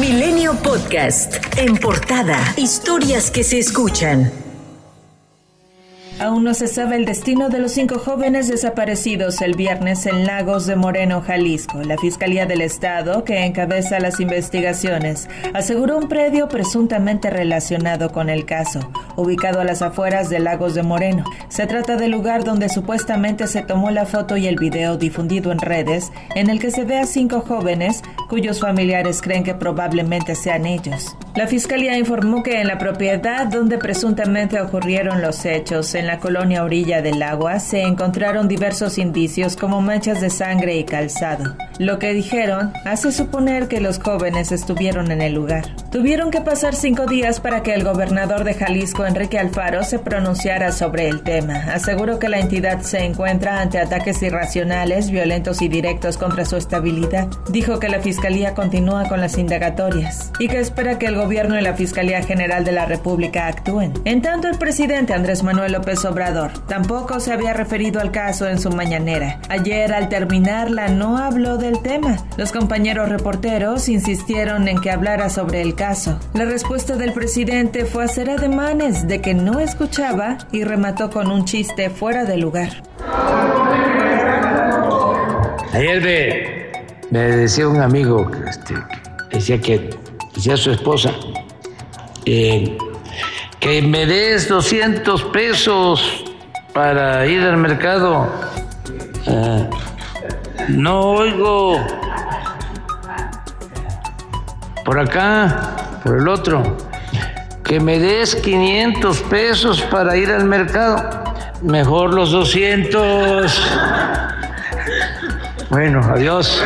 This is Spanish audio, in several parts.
Milenio Podcast. En portada. Historias que se escuchan. Aún no se sabe el destino de los cinco jóvenes desaparecidos el viernes en Lagos de Moreno, Jalisco. La Fiscalía del Estado, que encabeza las investigaciones, aseguró un predio presuntamente relacionado con el caso, ubicado a las afueras de Lagos de Moreno. Se trata del lugar donde supuestamente se tomó la foto y el video difundido en redes, en el que se ve a cinco jóvenes cuyos familiares creen que probablemente sean ellos. La Fiscalía informó que en la propiedad donde presuntamente ocurrieron los hechos, en la colonia Orilla del Agua se encontraron diversos indicios como manchas de sangre y calzado. Lo que dijeron hace suponer que los jóvenes estuvieron en el lugar. Tuvieron que pasar cinco días para que el gobernador de Jalisco, Enrique Alfaro, se pronunciara sobre el tema. Aseguró que la entidad se encuentra ante ataques irracionales, violentos y directos contra su estabilidad. Dijo que la Fiscalía continúa con las indagatorias y que espera que el gobierno y la Fiscalía General de la República actúen. En tanto, el presidente Andrés Manuel López Obrador. Tampoco se había referido al caso en su mañanera. Ayer, al terminarla, no habló del tema. Los compañeros reporteros insistieron en que hablara sobre el caso. La respuesta del presidente fue hacer ademanes de que no escuchaba y remató con un chiste fuera de lugar. Ayer me, decía un amigo este, decía que decía su esposa eh, que me des 200 pesos para ir al mercado. Eh, no oigo por acá, por el otro. Que me des 500 pesos para ir al mercado. Mejor los 200. Bueno, adiós.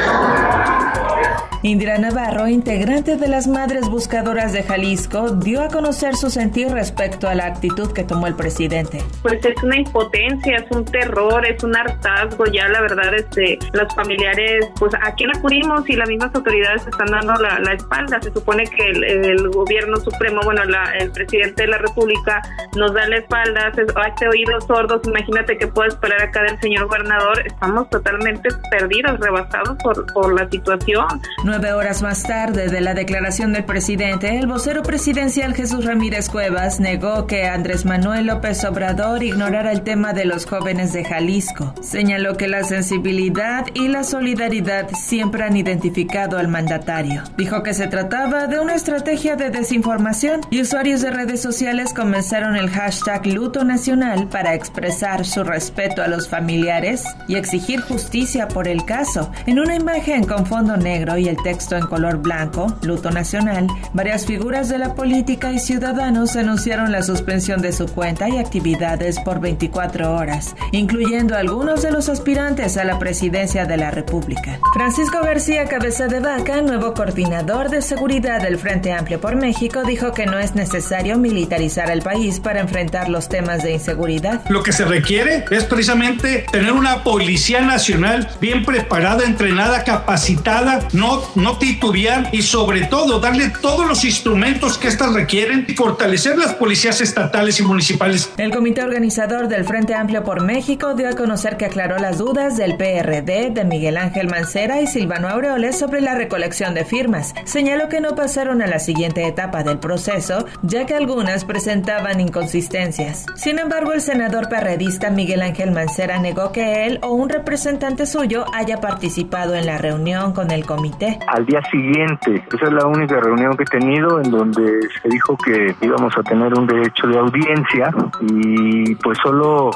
Indira Navarro, integrante de las Madres Buscadoras de Jalisco, dio a conocer su sentir respecto a la actitud que tomó el presidente. Pues es una impotencia, es un terror, es un hartazgo. Ya la verdad, este, los familiares, pues a quién acudimos y las mismas autoridades están dando la, espalda. Se supone que el, gobierno supremo, bueno, el presidente de la República nos da la espalda, hace, hace oídos sordos. Imagínate que puede esperar acá del señor gobernador. Estamos totalmente perdidos, rebasados por, por la situación. Nueve horas más tarde de la declaración del presidente, el vocero presidencial Jesús Ramírez Cuevas negó que Andrés Manuel López Obrador ignorara el tema de los jóvenes de Jalisco. Señaló que la sensibilidad y la solidaridad siempre han identificado al mandatario. Dijo que se trataba de una estrategia de desinformación y usuarios de redes sociales comenzaron el hashtag luto nacional para expresar su respeto a los familiares y exigir justicia por el caso. En una imagen con fondo negro y el texto en color blanco, luto nacional, varias figuras de la política y ciudadanos anunciaron la suspensión de su cuenta y actividades por 24 horas, incluyendo algunos de los aspirantes a la presidencia de la República. Francisco García Cabeza de Vaca, nuevo coordinador de seguridad del Frente Amplio por México, dijo que no es necesario militarizar el país para enfrentar los temas de inseguridad. Lo que se requiere es precisamente tener una policía nacional bien preparada, entrenada, capacitada, no no titubear y sobre todo darle todos los instrumentos que éstas requieren y fortalecer las policías estatales y municipales. El comité organizador del Frente Amplio por México dio a conocer que aclaró las dudas del PRD de Miguel Ángel Mancera y Silvano Aureoles sobre la recolección de firmas. Señaló que no pasaron a la siguiente etapa del proceso, ya que algunas presentaban inconsistencias. Sin embargo, el senador perredista Miguel Ángel Mancera negó que él o un representante suyo haya participado en la reunión con el comité al día siguiente. Esa es la única reunión que he tenido en donde se dijo que íbamos a tener un derecho de audiencia y pues solo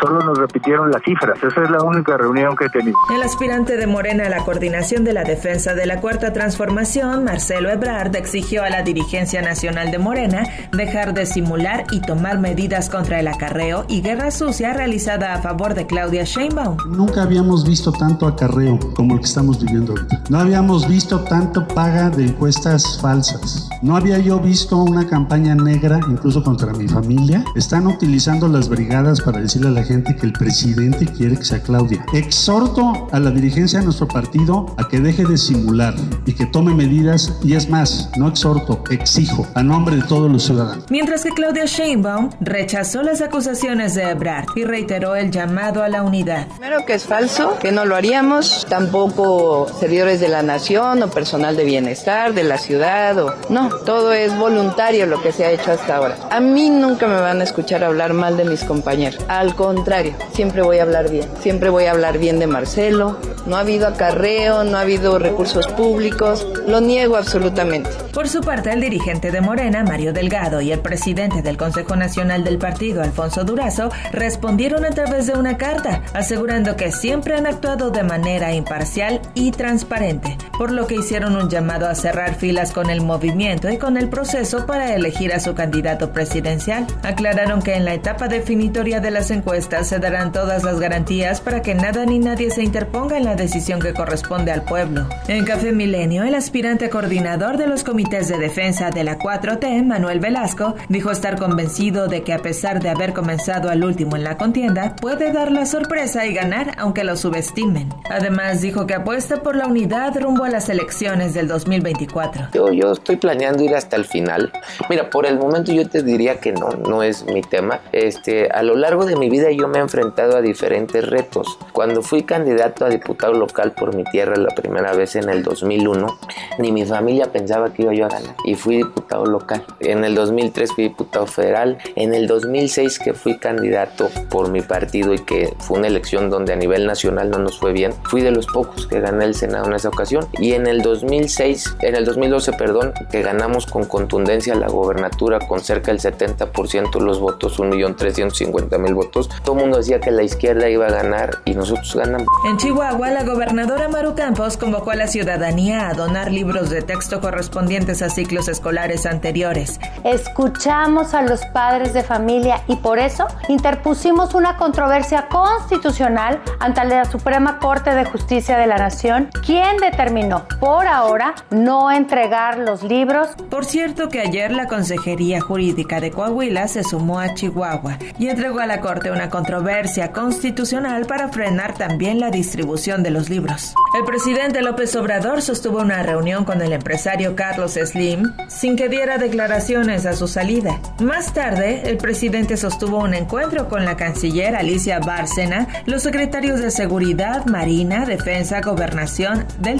solo nos repitieron las cifras. Esa es la única reunión que he tenido. El aspirante de Morena a la coordinación de la defensa de la Cuarta Transformación, Marcelo Ebrard, exigió a la dirigencia nacional de Morena dejar de simular y tomar medidas contra el acarreo y guerra sucia realizada a favor de Claudia Sheinbaum. Nunca habíamos visto tanto acarreo como el que estamos viviendo ahorita. No habíamos visto tanto paga de encuestas falsas No había yo visto una campaña negra incluso contra mi familia. Están utilizando las brigadas para decirle a la gente que el presidente quiere que sea Claudia. Exhorto a la dirigencia de nuestro partido a que deje de simular y que tome medidas y es más, no exhorto, exijo a nombre de todos los ciudadanos. Mientras que Claudia Sheinbaum rechazó las acusaciones de Ebrard y reiteró el llamado a la unidad. Primero que es falso, que no lo haríamos, tampoco servidores de la nación o personal de bienestar de la ciudad o no, todo es voluntario lo que se ha hecho hasta ahora. A mí nunca me van a escuchar hablar mal de mis compañeros. Al contrario, siempre voy a hablar bien. Siempre voy a hablar bien de Marcelo. No ha habido acarreo, no ha habido recursos públicos. Lo niego absolutamente. Por su parte, el dirigente de Morena, Mario Delgado, y el presidente del Consejo Nacional del Partido, Alfonso Durazo, respondieron a través de una carta, asegurando que siempre han actuado de manera imparcial y transparente, por lo que hicieron un llamado a cerrar filas con el movimiento y con el proceso para elegir a su candidato presidencial. Aclararon que en la etapa definitoria de las encuestas se darán todas las garantías para que nada ni nadie se interponga en la decisión que corresponde al pueblo. En Café Milenio, el aspirante coordinador de los comités de defensa de la 4T, Manuel Velasco, dijo estar convencido de que a pesar de haber comenzado al último en la contienda, puede dar la sorpresa y ganar aunque lo subestimen. Además, dijo que apuesta por la unidad rumbo a las elecciones del 2024. Yo, yo estoy planeando ir hasta el final. Mira, por el momento yo te diría que no, no es mi tema. Este, a lo largo de mi vida yo me he enfrentado a diferentes retos. Cuando fui candidato a diputado local por mi tierra la primera vez en el 2001, ni mi familia pensaba que iba yo a ganar y fui diputado local. En el 2003 fui diputado federal. En el 2006 que fui candidato por mi partido y que fue una elección donde a nivel nacional no nos fue bien, fui de los pocos que gané el Senado en esa ocasión. Y en el 2006, en el 2012, perdón, que ganamos con contundencia la gobernatura con cerca del 70% de los votos, 1.350.000 votos. Todo el mundo decía que la izquierda iba a ganar y nosotros ganamos. En Chihuahua, la gobernadora Maru Campos convocó a la ciudadanía a donar libros de texto correspondientes a ciclos escolares anteriores. Escuchamos a los padres de familia y por eso interpusimos una controversia constitucional ante la Suprema Corte de Justicia de la Nación, quien determinó por ahora no entregar los libros. Por cierto que ayer la Consejería Jurídica de Coahuila se sumó a Chihuahua y entregó a la Corte una controversia constitucional para frenar también la distribución de los libros. El presidente López Obrador sostuvo una reunión con el empresario Carlos Slim sin que diera declaraciones a su salida. Más tarde, el presidente sostuvo un encuentro con la canciller Alicia Bárcena, los secretarios de Seguridad, Marina, Defensa, Gobernación, del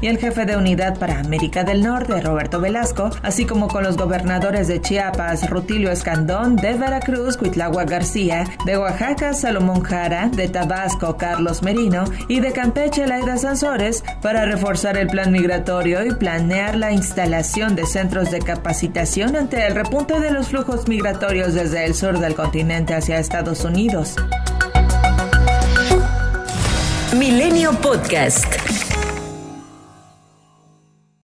Y el jefe de Unidad para América del Norte, Roberto Velasco, así como con los gobernadores de Chiapas, Rutilio Escandón, de Veracruz, Cuitlagua García, de Oaxaca, Salomón Jara, de Tabasco, Carlos Merino y de Campeche, Laida Sansores, para reforzar el plan migratorio y planear la instalación de centros de capacitación ante el repunte de los flujos migratorios desde el sur del continente hacia Estados Unidos. Milenio Podcast.